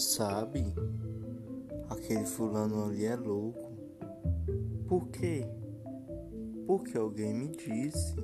Sabe? Aquele fulano ali é louco. Por quê? Porque alguém me disse.